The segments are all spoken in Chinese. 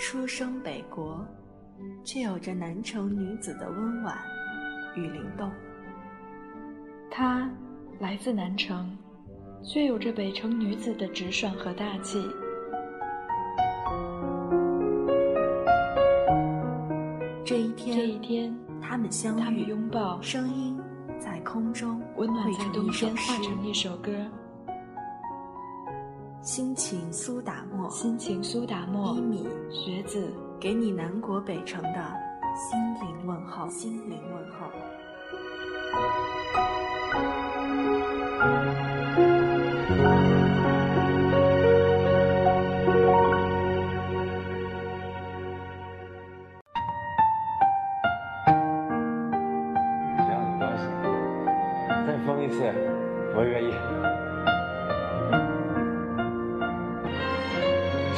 出生北国，却有着南城女子的温婉与灵动。她来自南城，却有着北城女子的直爽和大气。这一天，这一天，他们相遇，他们拥抱，声音在空中温暖在冬天，化成一首歌。心情苏打沫，心情苏打沫，一米学子，给你南国北城的心灵问候，心灵问候。再疯一次我愿意。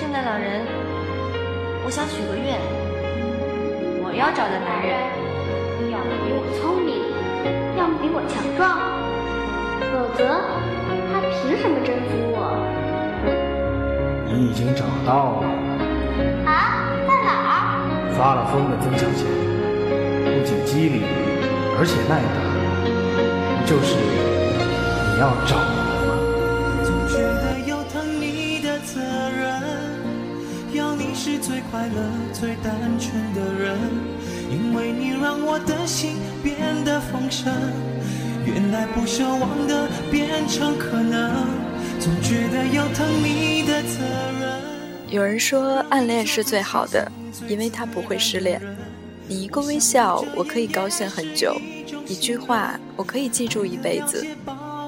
圣诞老人，我想许个愿，我要找的男人，要么比我聪明，要么比我强壮，否则他凭什么征服我？你已经找到了。啊，在哪儿？发了疯的曾小贤，不仅机灵，而且耐打，就是你。要找快乐、最单纯的人，因为你让我的心变得丰盛。原来不奢望的变成可能，总觉得有疼你的责任。有人说暗恋是最好的，因为他不会失恋。你一个微笑，我可以高兴很久；一句话，我可以记住一辈子。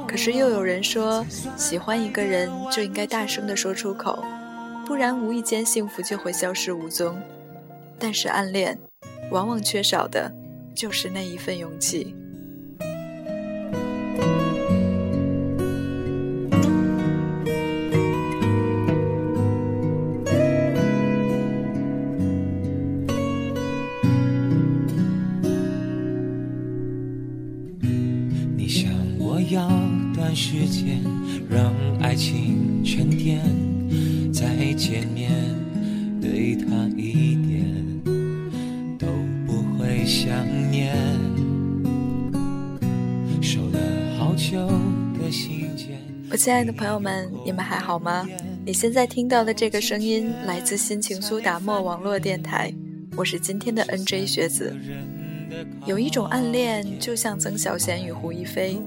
可是又有人说，喜欢一个人就应该大声的说出口，不然无意间幸福就会消失无踪。但是暗恋，往往缺少的就是那一份勇气。你向我要段时间让爱情沉淀，再见面对他一点都不会想念。收了好久的信件。我亲爱的朋友们，你们还好吗？你现在听到的这个声音来自心情苏打沫网络电台，我是今天的 NJ 学子。有一种暗恋，就像曾小贤与胡一菲。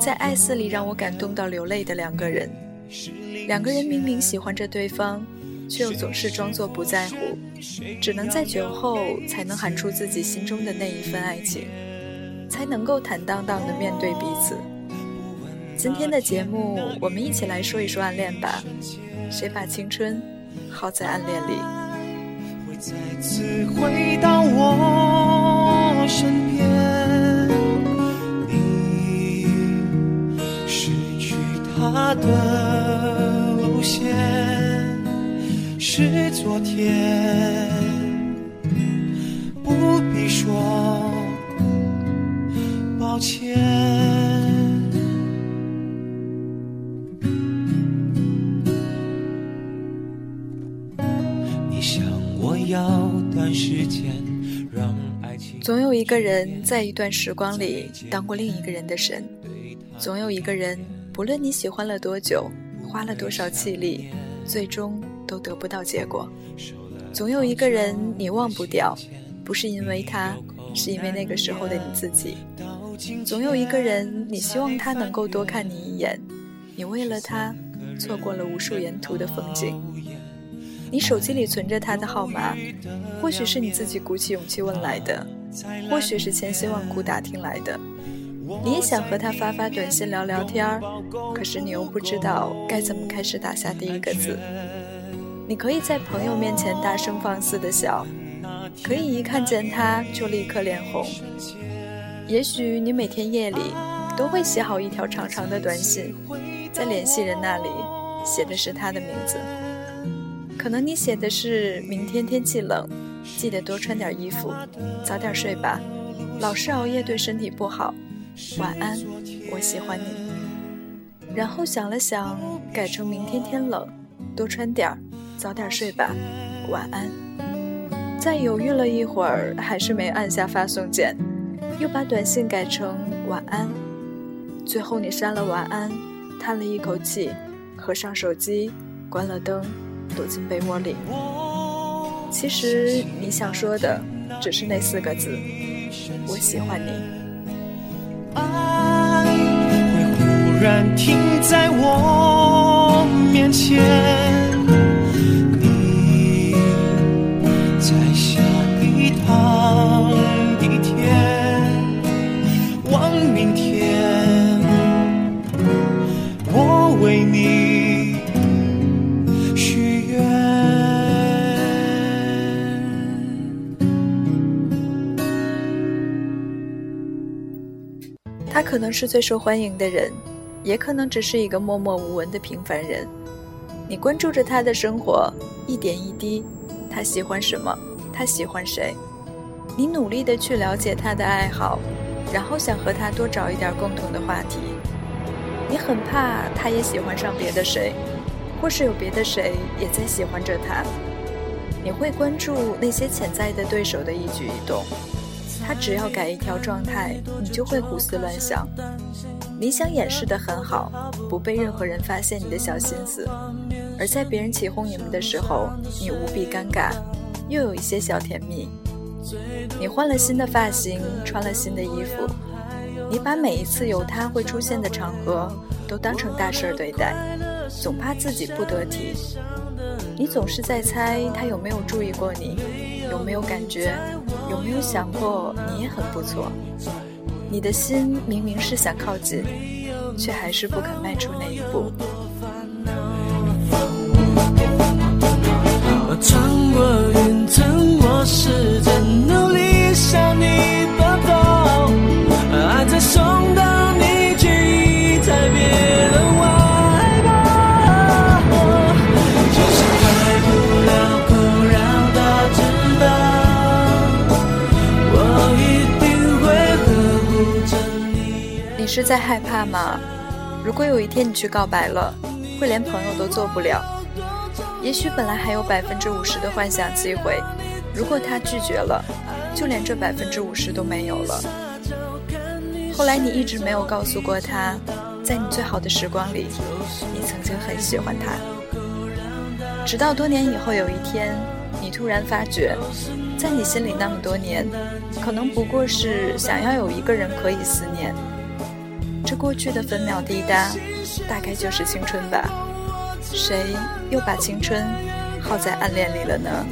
在爱肆里让我感动到流泪的两个人，两个人明明喜欢着对方，却又总是装作不在乎，只能在酒后才能喊出自己心中的那一份爱情，才能够坦荡荡地面对彼此。今天的节目，我们一起来说一说暗恋吧。谁把青春耗在暗恋里？会再次回到我身边。你失去他的是昨天，不必说抱歉。你想我要短时间让爱情。总有一个人在一段时光里当过另一个人的神，总有一个人。不论你喜欢了多久，花了多少气力，最终都得不到结果。总有一个人你忘不掉，不是因为他，是因为那个时候的你自己。总有一个人你希望他能够多看你一眼，你为了他错过了无数沿途的风景。你手机里存着他的号码，或许是你自己鼓起勇气问来的，或许是千辛万苦打听来的。你也想和他发发短信聊聊天儿，可是你又不知道该怎么开始打下第一个字。你可以在朋友面前大声放肆的笑，可以一看见他就立刻脸红。也许你每天夜里都会写好一条长长的短信，在联系人那里写的是他的名字。可能你写的是明天天气冷，记得多穿点衣服，早点睡吧，老是熬夜对身体不好。晚安，我喜欢你。然后想了想，改成明天天冷，多穿点儿，早点睡吧，晚安。再犹豫了一会儿，还是没按下发送键，又把短信改成晚安。最后你删了晚安，叹了一口气，合上手机，关了灯，躲进被窝里。其实你想说的只是那四个字：我喜欢你。爱会忽然停在我面前。是最受欢迎的人，也可能只是一个默默无闻的平凡人。你关注着他的生活，一点一滴，他喜欢什么，他喜欢谁。你努力的去了解他的爱好，然后想和他多找一点共同的话题。你很怕他也喜欢上别的谁，或是有别的谁也在喜欢着他。你会关注那些潜在的对手的一举一动。他只要改一条状态，你就会胡思乱想。你想掩饰的很好，不被任何人发现你的小心思，而在别人起哄你们的时候，你无比尴尬，又有一些小甜蜜。你换了新的发型，穿了新的衣服，你把每一次有他会出现的场合都当成大事儿对待，总怕自己不得体。你总是在猜他有没有注意过你，有没有感觉。有没有想过，你也很不错？你的心明明是想靠近，却还是不肯迈出那一步。我穿过云层，我试着努力向你是在害怕吗？如果有一天你去告白了，会连朋友都做不了。也许本来还有百分之五十的幻想机会，如果他拒绝了，就连这百分之五十都没有了。后来你一直没有告诉过他，在你最好的时光里，你曾经很喜欢他。直到多年以后有一天，你突然发觉，在你心里那么多年，可能不过是想要有一个人可以思念。过去的分秒滴答，大概就是青春吧。谁又把青春耗在暗恋里了呢？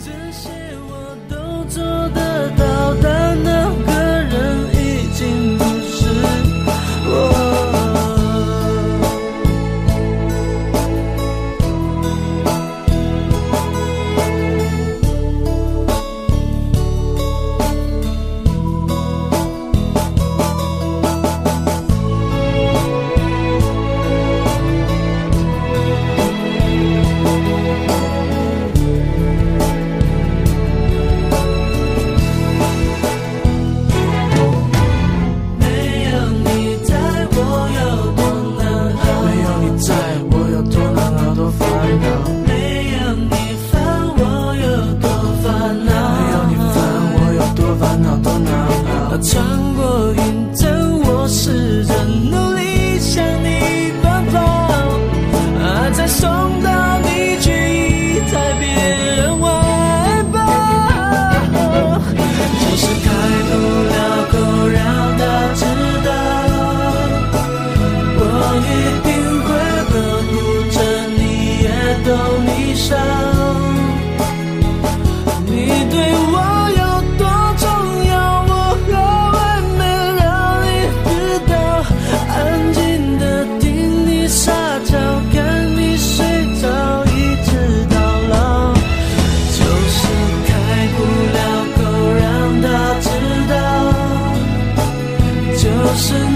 我是。